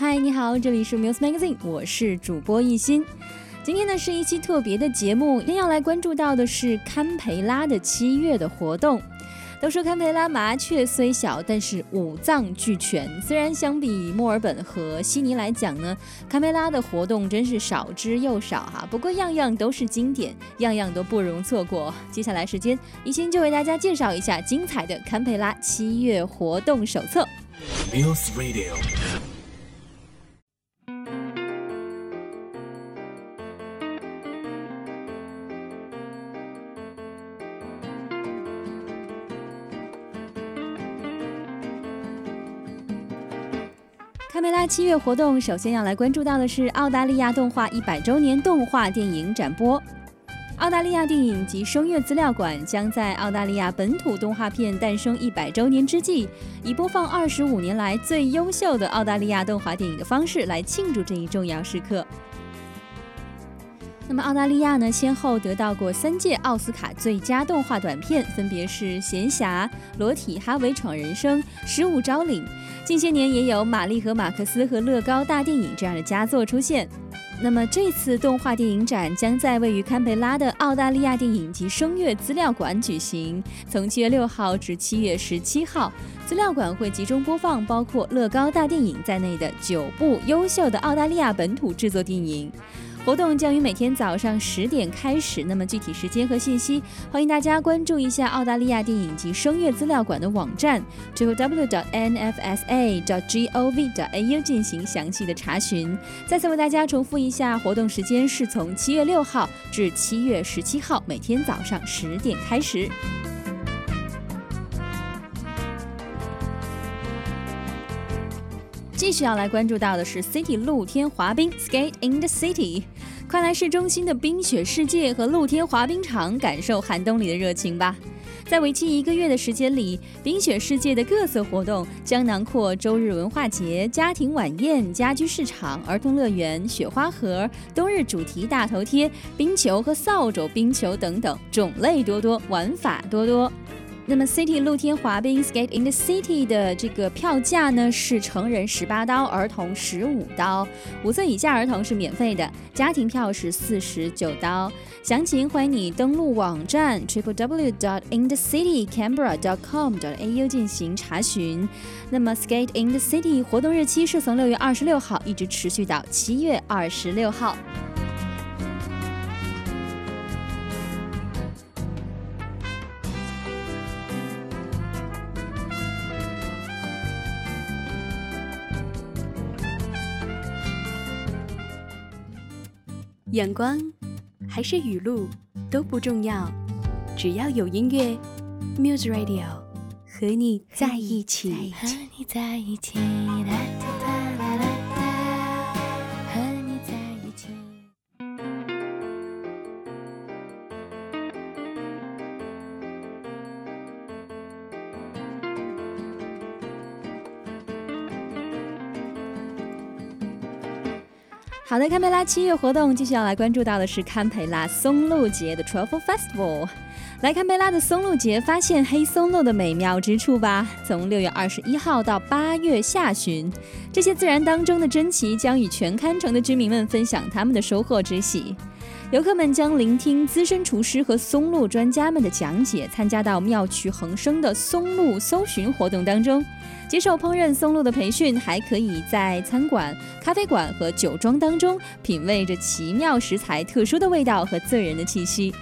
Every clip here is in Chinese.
嗨，你好，这里是 Muse Magazine，我是主播一心。今天呢是一期特别的节目，今天要来关注到的是堪培拉的七月的活动。都说堪培拉麻雀虽小，但是五脏俱全。虽然相比墨尔本和悉尼来讲呢，堪培拉的活动真是少之又少哈。不过样样都是经典，样样都不容错过。接下来时间，一心就为大家介绍一下精彩的堪培拉七月活动手册。Muse Radio。堪培拉七月活动，首先要来关注到的是澳大利亚动画一百周年动画电影展播。澳大利亚电影及声乐资料馆将在澳大利亚本土动画片诞生一百周年之际，以播放二十五年来最优秀的澳大利亚动画电影的方式来庆祝这一重要时刻。那么澳大利亚呢，先后得到过三届奥斯卡最佳动画短片，分别是《闲暇》《裸体哈维闯人生》《失物招领》。近些年也有《玛丽和马克思》和《乐高大电影》这样的佳作出现。那么这次动画电影展将在位于堪培拉的澳大利亚电影及声乐资料馆举行，从七月六号至七月十七号，资料馆会集中播放包括《乐高大电影》在内的九部优秀的澳大利亚本土制作电影。活动将于每天早上十点开始。那么具体时间和信息，欢迎大家关注一下澳大利亚电影及声乐资料馆的网站，www.nfsa.gov.au 进行详细的查询。再次为大家重复一下，活动时间是从七月六号至七月十七号，每天早上十点开始。继续要来关注到的是 City 露天滑冰 Skate in the City，快来市中心的冰雪世界和露天滑冰场感受寒冬里的热情吧！在为期一个月的时间里，冰雪世界的各色活动将囊括周日文化节、家庭晚宴、家居市场、儿童乐园、雪花盒、冬日主题大头贴、冰球和扫帚冰球等等，种类多多，玩法多多。那么，City 露天滑冰 Skate in the City 的这个票价呢是成人十八刀，儿童十五刀，五岁以下儿童是免费的，家庭票是四十九刀。详情欢迎你登录网站 triple w dot in the city canberra dot com dot au 进行查询。那么，Skate in the City 活动日期是从六月二十六号一直持续到七月二十六号。阳光还是雨露都不重要，只要有音乐，Muse Radio 和你在一起。好的，堪培拉七月活动继续要来关注到的是堪培拉松露节的 Travel Festival。来堪培拉的松露节，发现黑松露的美妙之处吧。从六月二十一号到八月下旬，这些自然当中的珍奇将与全堪城的居民们分享他们的收获之喜。游客们将聆听资深厨师和松露专家们的讲解，参加到妙趣横生的松露搜寻活动当中。接受烹饪松露的培训，还可以在餐馆、咖啡馆和酒庄当中品味着奇妙食材特殊的味道和醉人的气息。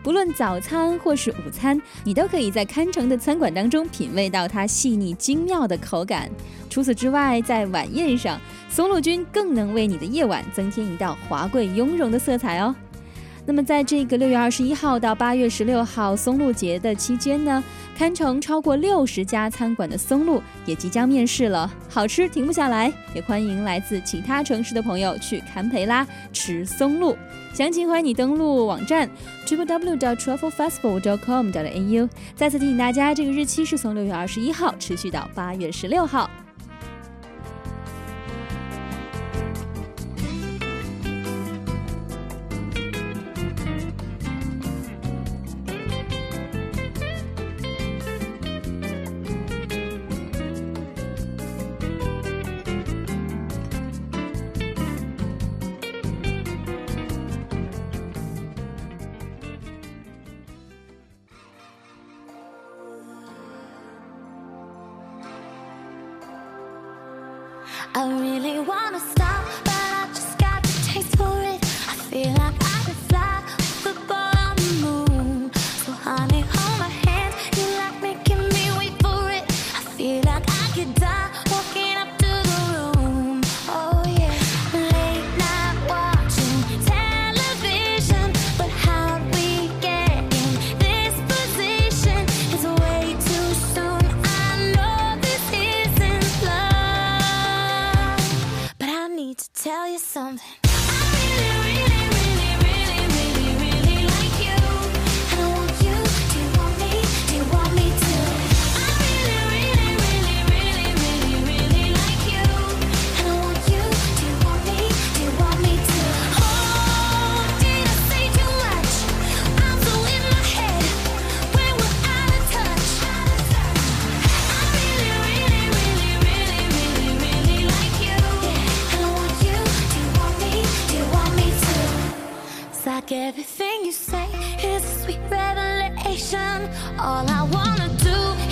不论早餐或是午餐，你都可以在堪城的餐馆当中品味到它细腻精妙的口感。除此之外，在晚宴上，松露菌更能为你的夜晚增添一道华贵雍容的色彩哦。那么，在这个六月二十一号到八月十六号松露节的期间呢，堪城超过六十家餐馆的松露也即将面世了，好吃停不下来，也欢迎来自其他城市的朋友去堪培拉吃松露。详情欢迎你登录网站 triple w dot truffle festival dot com dot au。再次提醒大家，这个日期是从六月二十一号持续到八月十六号。I really wanna stop. something. everything you say is a sweet revelation. All I wanna do